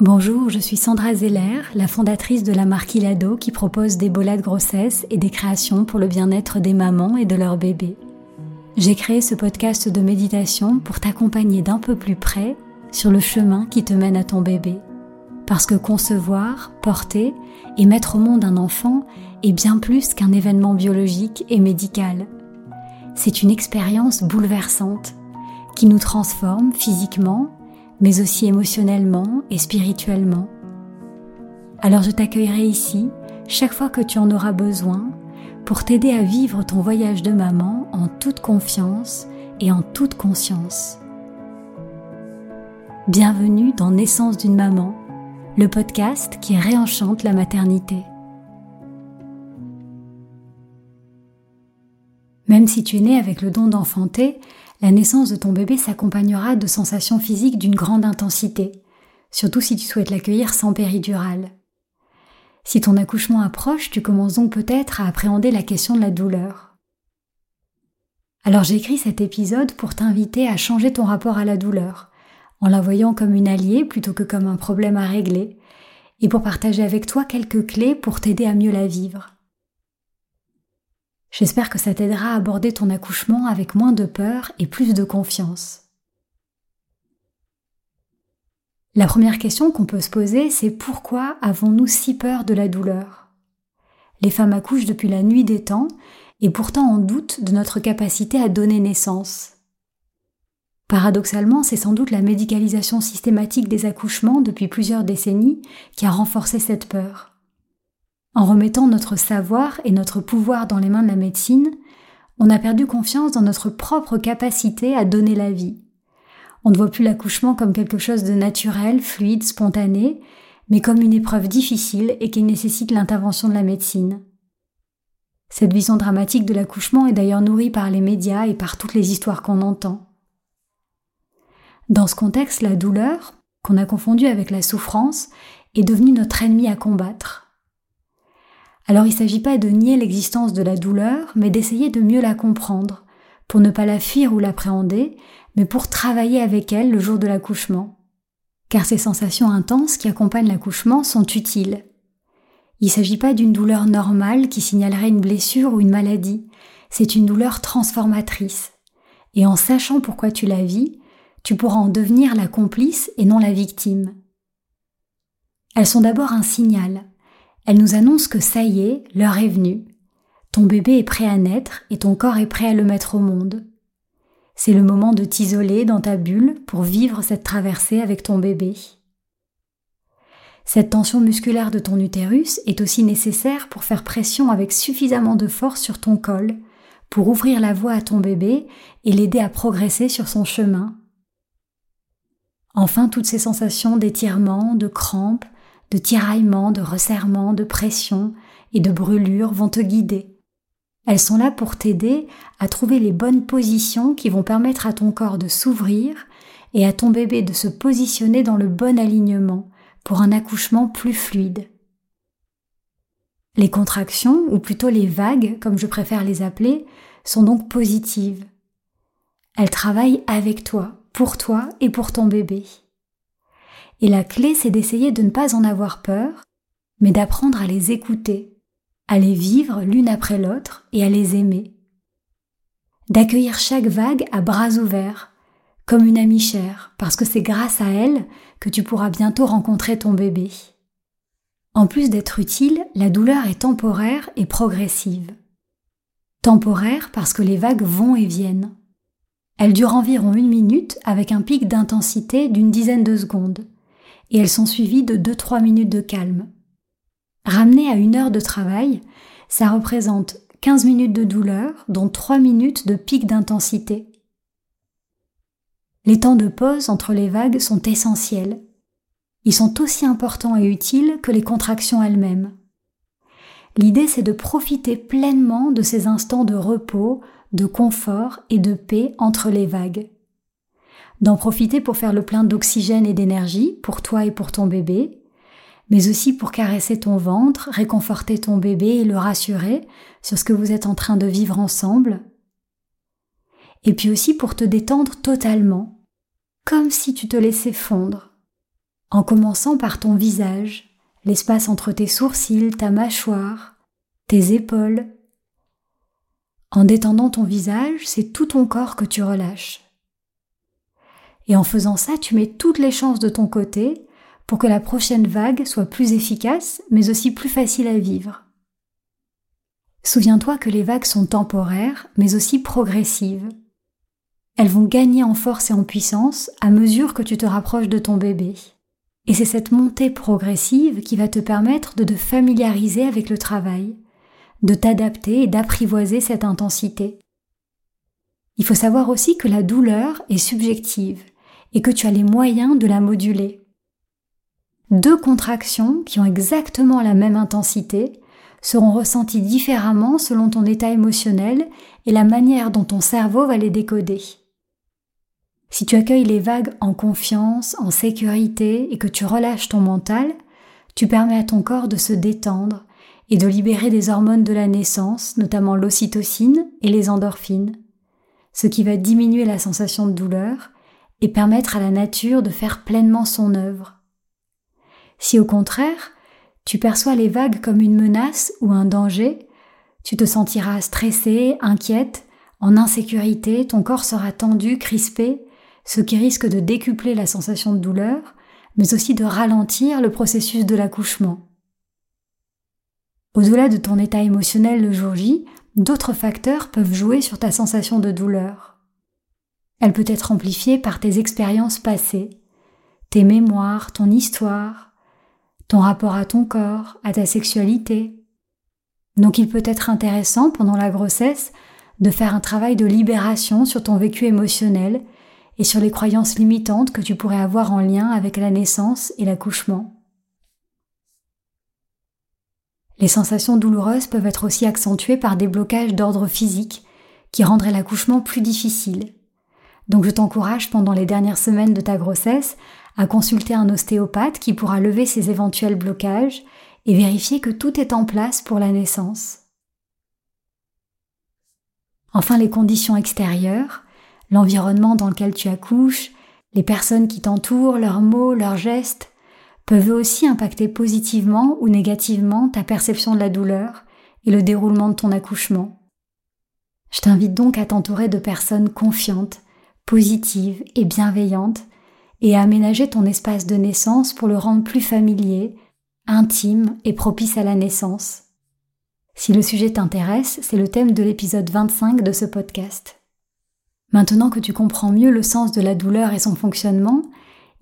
Bonjour, je suis Sandra Zeller, la fondatrice de la marque Ilado qui propose des bolas de grossesse et des créations pour le bien-être des mamans et de leurs bébés. J'ai créé ce podcast de méditation pour t'accompagner d'un peu plus près sur le chemin qui te mène à ton bébé. Parce que concevoir, porter et mettre au monde un enfant est bien plus qu'un événement biologique et médical c'est une expérience bouleversante qui nous transforme physiquement, mais aussi émotionnellement et spirituellement. Alors je t'accueillerai ici chaque fois que tu en auras besoin pour t'aider à vivre ton voyage de maman en toute confiance et en toute conscience. Bienvenue dans Naissance d'une maman, le podcast qui réenchante la maternité. Même si tu es né avec le don d'enfanter, la naissance de ton bébé s'accompagnera de sensations physiques d'une grande intensité, surtout si tu souhaites l'accueillir sans péridurale. Si ton accouchement approche, tu commences donc peut-être à appréhender la question de la douleur. Alors j'écris cet épisode pour t'inviter à changer ton rapport à la douleur, en la voyant comme une alliée plutôt que comme un problème à régler, et pour partager avec toi quelques clés pour t'aider à mieux la vivre. J'espère que ça t'aidera à aborder ton accouchement avec moins de peur et plus de confiance. La première question qu'on peut se poser, c'est pourquoi avons-nous si peur de la douleur? Les femmes accouchent depuis la nuit des temps et pourtant en doute de notre capacité à donner naissance. Paradoxalement, c'est sans doute la médicalisation systématique des accouchements depuis plusieurs décennies qui a renforcé cette peur. En remettant notre savoir et notre pouvoir dans les mains de la médecine, on a perdu confiance dans notre propre capacité à donner la vie. On ne voit plus l'accouchement comme quelque chose de naturel, fluide, spontané, mais comme une épreuve difficile et qui nécessite l'intervention de la médecine. Cette vision dramatique de l'accouchement est d'ailleurs nourrie par les médias et par toutes les histoires qu'on entend. Dans ce contexte, la douleur, qu'on a confondue avec la souffrance, est devenue notre ennemi à combattre. Alors il ne s'agit pas de nier l'existence de la douleur, mais d'essayer de mieux la comprendre, pour ne pas la fuir ou l'appréhender, mais pour travailler avec elle le jour de l'accouchement. Car ces sensations intenses qui accompagnent l'accouchement sont utiles. Il ne s'agit pas d'une douleur normale qui signalerait une blessure ou une maladie, c'est une douleur transformatrice. Et en sachant pourquoi tu la vis, tu pourras en devenir la complice et non la victime. Elles sont d'abord un signal, elle nous annonce que ça y est, l'heure est venue. Ton bébé est prêt à naître et ton corps est prêt à le mettre au monde. C'est le moment de t'isoler dans ta bulle pour vivre cette traversée avec ton bébé. Cette tension musculaire de ton utérus est aussi nécessaire pour faire pression avec suffisamment de force sur ton col, pour ouvrir la voie à ton bébé et l'aider à progresser sur son chemin. Enfin, toutes ces sensations d'étirement, de crampes, de tiraillement, de resserrement, de pression et de brûlure vont te guider. Elles sont là pour t'aider à trouver les bonnes positions qui vont permettre à ton corps de s'ouvrir et à ton bébé de se positionner dans le bon alignement pour un accouchement plus fluide. Les contractions, ou plutôt les vagues, comme je préfère les appeler, sont donc positives. Elles travaillent avec toi, pour toi et pour ton bébé. Et la clé, c'est d'essayer de ne pas en avoir peur, mais d'apprendre à les écouter, à les vivre l'une après l'autre et à les aimer. D'accueillir chaque vague à bras ouverts, comme une amie chère, parce que c'est grâce à elle que tu pourras bientôt rencontrer ton bébé. En plus d'être utile, la douleur est temporaire et progressive. Temporaire parce que les vagues vont et viennent. Elles durent environ une minute avec un pic d'intensité d'une dizaine de secondes et elles sont suivies de 2-3 minutes de calme. Ramené à une heure de travail, ça représente 15 minutes de douleur, dont 3 minutes de pic d'intensité. Les temps de pause entre les vagues sont essentiels. Ils sont aussi importants et utiles que les contractions elles-mêmes. L'idée, c'est de profiter pleinement de ces instants de repos, de confort et de paix entre les vagues. D'en profiter pour faire le plein d'oxygène et d'énergie pour toi et pour ton bébé, mais aussi pour caresser ton ventre, réconforter ton bébé et le rassurer sur ce que vous êtes en train de vivre ensemble. Et puis aussi pour te détendre totalement, comme si tu te laissais fondre, en commençant par ton visage, l'espace entre tes sourcils, ta mâchoire, tes épaules. En détendant ton visage, c'est tout ton corps que tu relâches. Et en faisant ça, tu mets toutes les chances de ton côté pour que la prochaine vague soit plus efficace, mais aussi plus facile à vivre. Souviens-toi que les vagues sont temporaires, mais aussi progressives. Elles vont gagner en force et en puissance à mesure que tu te rapproches de ton bébé. Et c'est cette montée progressive qui va te permettre de te familiariser avec le travail, de t'adapter et d'apprivoiser cette intensité. Il faut savoir aussi que la douleur est subjective et que tu as les moyens de la moduler. Deux contractions qui ont exactement la même intensité seront ressenties différemment selon ton état émotionnel et la manière dont ton cerveau va les décoder. Si tu accueilles les vagues en confiance, en sécurité et que tu relâches ton mental, tu permets à ton corps de se détendre et de libérer des hormones de la naissance, notamment l'ocytocine et les endorphines, ce qui va diminuer la sensation de douleur et permettre à la nature de faire pleinement son œuvre. Si au contraire, tu perçois les vagues comme une menace ou un danger, tu te sentiras stressé, inquiète, en insécurité, ton corps sera tendu, crispé, ce qui risque de décupler la sensation de douleur, mais aussi de ralentir le processus de l'accouchement. Au-delà de ton état émotionnel le jour J, d'autres facteurs peuvent jouer sur ta sensation de douleur. Elle peut être amplifiée par tes expériences passées, tes mémoires, ton histoire, ton rapport à ton corps, à ta sexualité. Donc il peut être intéressant pendant la grossesse de faire un travail de libération sur ton vécu émotionnel et sur les croyances limitantes que tu pourrais avoir en lien avec la naissance et l'accouchement. Les sensations douloureuses peuvent être aussi accentuées par des blocages d'ordre physique qui rendraient l'accouchement plus difficile. Donc je t'encourage pendant les dernières semaines de ta grossesse à consulter un ostéopathe qui pourra lever ces éventuels blocages et vérifier que tout est en place pour la naissance. Enfin, les conditions extérieures, l'environnement dans lequel tu accouches, les personnes qui t'entourent, leurs mots, leurs gestes, peuvent aussi impacter positivement ou négativement ta perception de la douleur et le déroulement de ton accouchement. Je t'invite donc à t'entourer de personnes confiantes, positives et bienveillantes et à aménager ton espace de naissance pour le rendre plus familier, intime et propice à la naissance. Si le sujet t'intéresse, c'est le thème de l'épisode 25 de ce podcast. Maintenant que tu comprends mieux le sens de la douleur et son fonctionnement,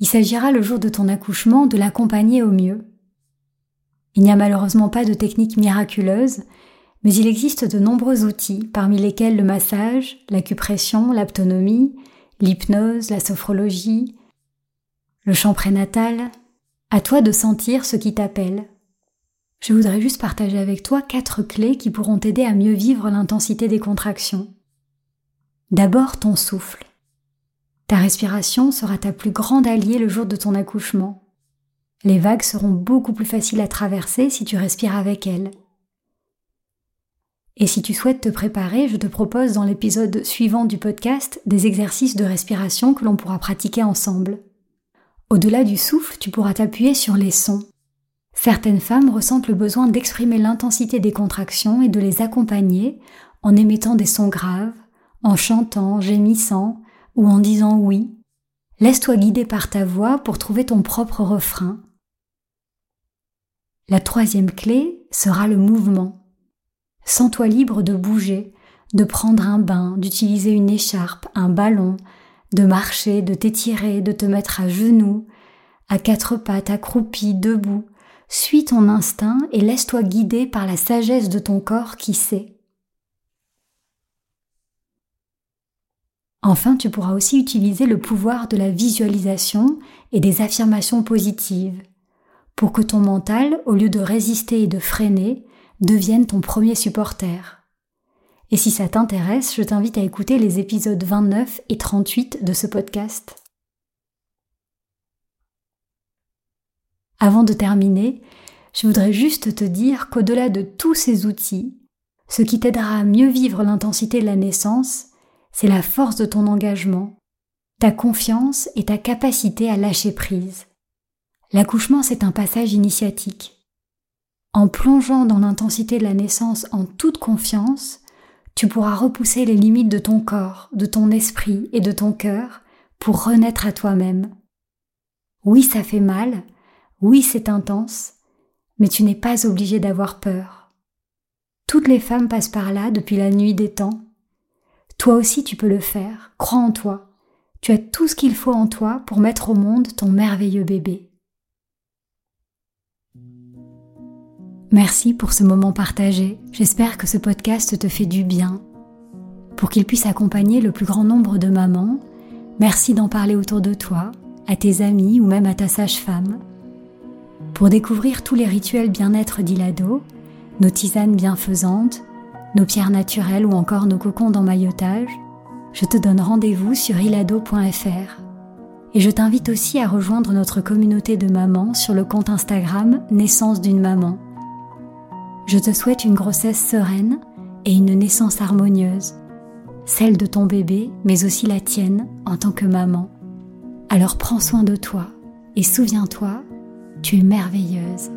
il s'agira le jour de ton accouchement de l'accompagner au mieux. Il n'y a malheureusement pas de technique miraculeuse, mais il existe de nombreux outils, parmi lesquels le massage, l'acupression, l'aptonomie, l'hypnose, la sophrologie, le chant prénatal, à toi de sentir ce qui t'appelle. Je voudrais juste partager avec toi quatre clés qui pourront t'aider à mieux vivre l'intensité des contractions. D'abord ton souffle. Ta respiration sera ta plus grande alliée le jour de ton accouchement. Les vagues seront beaucoup plus faciles à traverser si tu respires avec elles. Et si tu souhaites te préparer, je te propose dans l'épisode suivant du podcast des exercices de respiration que l'on pourra pratiquer ensemble. Au-delà du souffle, tu pourras t'appuyer sur les sons. Certaines femmes ressentent le besoin d'exprimer l'intensité des contractions et de les accompagner en émettant des sons graves, en chantant, gémissant ou en disant oui. Laisse-toi guider par ta voix pour trouver ton propre refrain. La troisième clé sera le mouvement. Sens-toi libre de bouger, de prendre un bain, d'utiliser une écharpe, un ballon, de marcher, de t'étirer, de te mettre à genoux, à quatre pattes, accroupi, debout, suis ton instinct et laisse-toi guider par la sagesse de ton corps qui sait. Enfin, tu pourras aussi utiliser le pouvoir de la visualisation et des affirmations positives pour que ton mental, au lieu de résister et de freiner, devienne ton premier supporter. Et si ça t'intéresse, je t'invite à écouter les épisodes 29 et 38 de ce podcast. Avant de terminer, je voudrais juste te dire qu'au-delà de tous ces outils, ce qui t'aidera à mieux vivre l'intensité de la naissance, c'est la force de ton engagement, ta confiance et ta capacité à lâcher prise. L'accouchement, c'est un passage initiatique. En plongeant dans l'intensité de la naissance en toute confiance, tu pourras repousser les limites de ton corps, de ton esprit et de ton cœur pour renaître à toi-même. Oui, ça fait mal, oui, c'est intense, mais tu n'es pas obligé d'avoir peur. Toutes les femmes passent par là depuis la nuit des temps. Toi aussi tu peux le faire, crois en toi. Tu as tout ce qu'il faut en toi pour mettre au monde ton merveilleux bébé. Merci pour ce moment partagé. J'espère que ce podcast te fait du bien. Pour qu'il puisse accompagner le plus grand nombre de mamans, merci d'en parler autour de toi, à tes amis ou même à ta sage-femme. Pour découvrir tous les rituels bien-être d'Ilado, nos tisanes bienfaisantes, nos pierres naturelles ou encore nos cocons d'emmaillotage, je te donne rendez-vous sur ilado.fr. Et je t'invite aussi à rejoindre notre communauté de mamans sur le compte Instagram Naissance d'une maman. Je te souhaite une grossesse sereine et une naissance harmonieuse, celle de ton bébé, mais aussi la tienne en tant que maman. Alors prends soin de toi et souviens-toi, tu es merveilleuse.